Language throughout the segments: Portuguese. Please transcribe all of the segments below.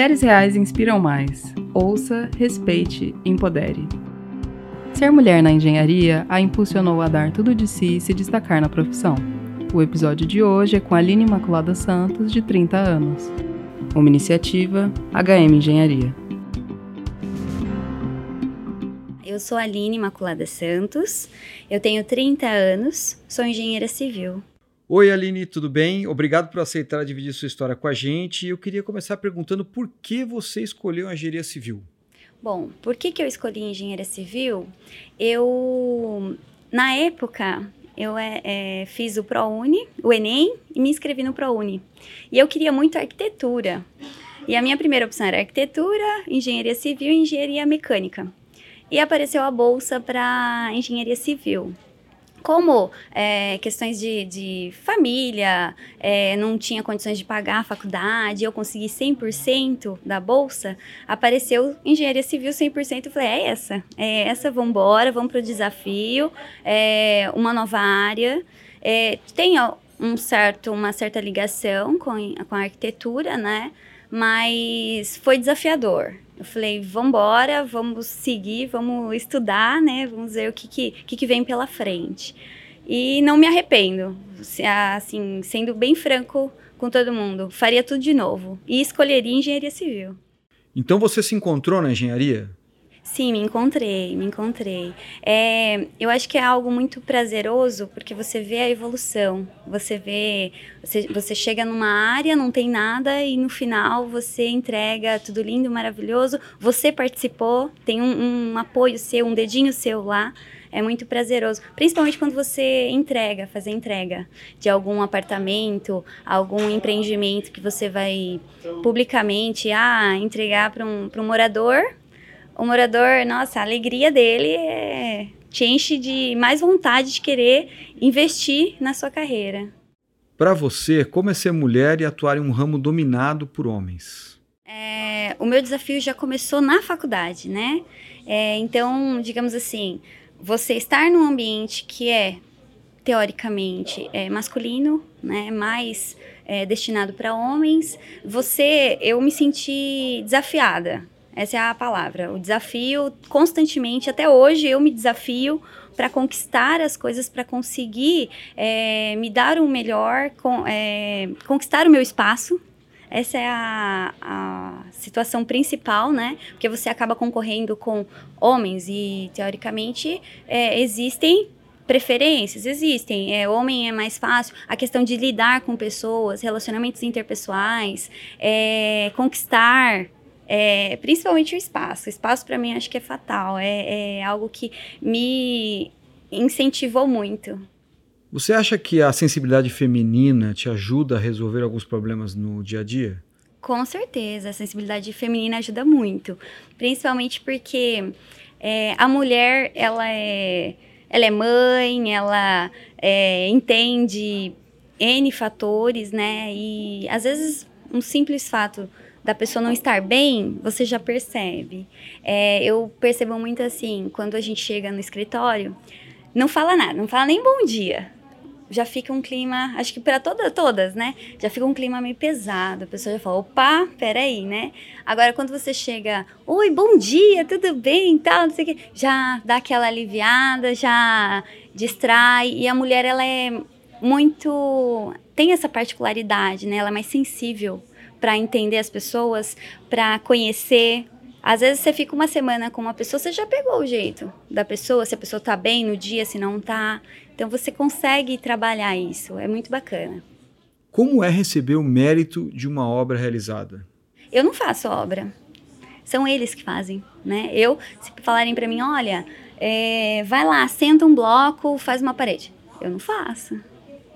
Mulheres reais inspiram mais. Ouça, respeite, empodere. Ser mulher na engenharia a impulsionou a dar tudo de si e se destacar na profissão. O episódio de hoje é com Aline Imaculada Santos, de 30 anos. Uma iniciativa HM Engenharia. Eu sou Aline Imaculada Santos, eu tenho 30 anos, sou engenheira civil. Oi, Aline, tudo bem? Obrigado por aceitar dividir sua história com a gente. Eu queria começar perguntando por que você escolheu a engenharia civil. Bom, por que, que eu escolhi engenharia civil? Eu, na época, eu é, é, fiz o ProUni, o Enem, e me inscrevi no ProUni. E eu queria muito arquitetura. E a minha primeira opção era arquitetura, engenharia civil e engenharia mecânica. E apareceu a bolsa para engenharia civil como é, questões de, de família, é, não tinha condições de pagar a faculdade, eu consegui 100% da bolsa, apareceu engenharia civil 100%, eu falei, é essa, é essa, vamos embora, vamos para o desafio, é uma nova área, é, tem um certo, uma certa ligação com, com a arquitetura, né, mas foi desafiador, eu falei, vamos embora, vamos seguir, vamos estudar, né? Vamos ver o que, que, que, que vem pela frente. E não me arrependo, assim, sendo bem franco com todo mundo. Faria tudo de novo e escolheria engenharia civil. Então você se encontrou na engenharia? Sim, me encontrei, me encontrei. É, eu acho que é algo muito prazeroso porque você vê a evolução. Você vê, você, você chega numa área, não tem nada e no final você entrega tudo lindo, maravilhoso. Você participou, tem um, um apoio seu, um dedinho seu lá é muito prazeroso, principalmente quando você entrega, fazer entrega de algum apartamento, algum empreendimento que você vai publicamente ah, entregar para um, um morador o morador, nossa, a alegria dele é, te enche de mais vontade de querer investir na sua carreira. Para você, como é ser mulher e atuar em um ramo dominado por homens? É, o meu desafio já começou na faculdade, né? É, então, digamos assim, você estar num ambiente que é teoricamente é, masculino, né, mais é, destinado para homens, você, eu me senti desafiada, essa é a palavra. O desafio, constantemente, até hoje, eu me desafio para conquistar as coisas, para conseguir é, me dar o melhor, com, é, conquistar o meu espaço. Essa é a, a situação principal, né? Porque você acaba concorrendo com homens e, teoricamente, é, existem preferências existem. É, homem é mais fácil. A questão de lidar com pessoas, relacionamentos interpessoais, é, conquistar é, principalmente o espaço. O espaço, para mim, acho que é fatal. É, é algo que me incentivou muito. Você acha que a sensibilidade feminina te ajuda a resolver alguns problemas no dia a dia? Com certeza, a sensibilidade feminina ajuda muito, principalmente porque é, a mulher ela é, ela é mãe, ela é, entende n fatores, né? E às vezes um simples fato da pessoa não estar bem, você já percebe. É, eu percebo muito assim, quando a gente chega no escritório, não fala nada, não fala nem bom dia. Já fica um clima, acho que para toda, todas, né? Já fica um clima meio pesado. A pessoa já fala, opa, peraí, né? Agora, quando você chega, oi, bom dia, tudo bem, tal, não sei o quê, já dá aquela aliviada, já distrai. E a mulher, ela é muito. tem essa particularidade, né? Ela é mais sensível para entender as pessoas, para conhecer. Às vezes você fica uma semana com uma pessoa, você já pegou o jeito da pessoa, se a pessoa tá bem no dia, se não tá. Então você consegue trabalhar isso, é muito bacana. Como é receber o mérito de uma obra realizada? Eu não faço obra. São eles que fazem, né? Eu, se falarem para mim, olha, é, vai lá, senta um bloco, faz uma parede. Eu não faço.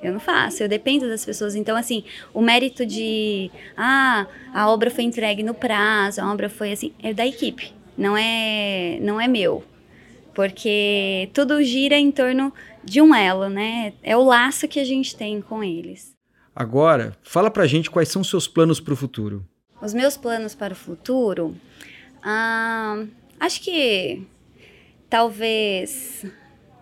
Eu não faço, eu dependo das pessoas. Então, assim, o mérito de, ah, a obra foi entregue no prazo, a obra foi assim, é da equipe, não é, não é meu. Porque tudo gira em torno de um elo, né? É o laço que a gente tem com eles. Agora, fala pra gente quais são seus planos para o futuro. Os meus planos para o futuro, ah, acho que talvez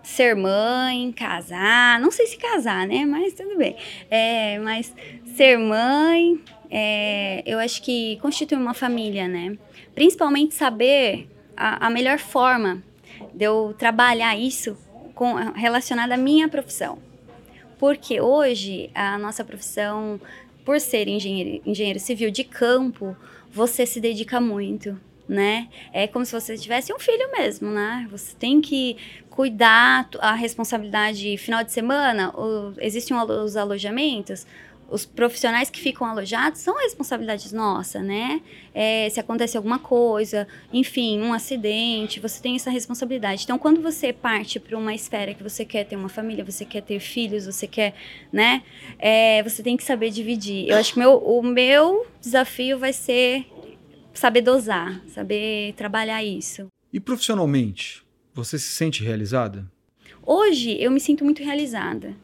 ser mãe, casar, não sei se casar, né? Mas tudo bem. É, mas ser mãe, é, eu acho que constitui uma família, né? Principalmente saber a, a melhor forma de eu trabalhar isso com, relacionado à minha profissão. Porque hoje a nossa profissão, por ser engenheiro, engenheiro civil de campo, você se dedica muito, né? É como se você tivesse um filho mesmo, né? Você tem que cuidar a responsabilidade final de semana, o, existem os alojamentos, os profissionais que ficam alojados são responsabilidades nossa, né? É, se acontecer alguma coisa, enfim, um acidente, você tem essa responsabilidade. Então, quando você parte para uma esfera que você quer ter uma família, você quer ter filhos, você quer, né? É, você tem que saber dividir. Eu acho que meu, o meu desafio vai ser saber dosar, saber trabalhar isso. E profissionalmente, você se sente realizada? Hoje eu me sinto muito realizada,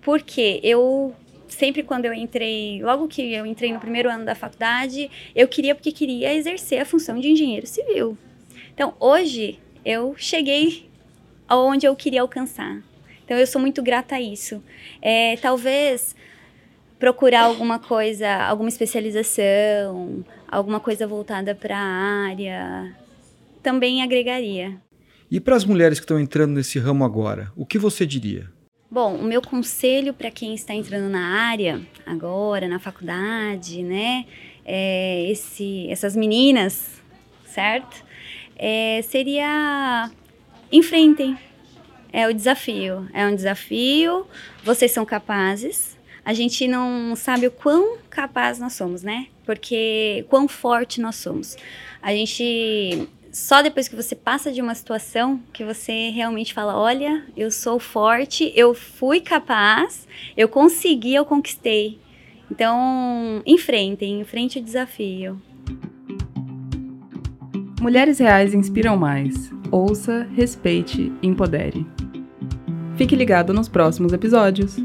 porque eu sempre quando eu entrei, logo que eu entrei no primeiro ano da faculdade, eu queria porque queria exercer a função de engenheiro civil. Então, hoje eu cheguei aonde eu queria alcançar. Então, eu sou muito grata a isso. É, talvez procurar alguma coisa, alguma especialização, alguma coisa voltada para a área, também agregaria. E para as mulheres que estão entrando nesse ramo agora, o que você diria? Bom, o meu conselho para quem está entrando na área agora, na faculdade, né, é esse, essas meninas, certo? É, seria enfrentem. É o desafio. É um desafio. Vocês são capazes. A gente não sabe o quão capaz nós somos, né? Porque quão forte nós somos. A gente só depois que você passa de uma situação que você realmente fala: olha, eu sou forte, eu fui capaz, eu consegui, eu conquistei. Então, enfrentem, enfrente o desafio. Mulheres Reais inspiram mais. Ouça, respeite, empodere. Fique ligado nos próximos episódios.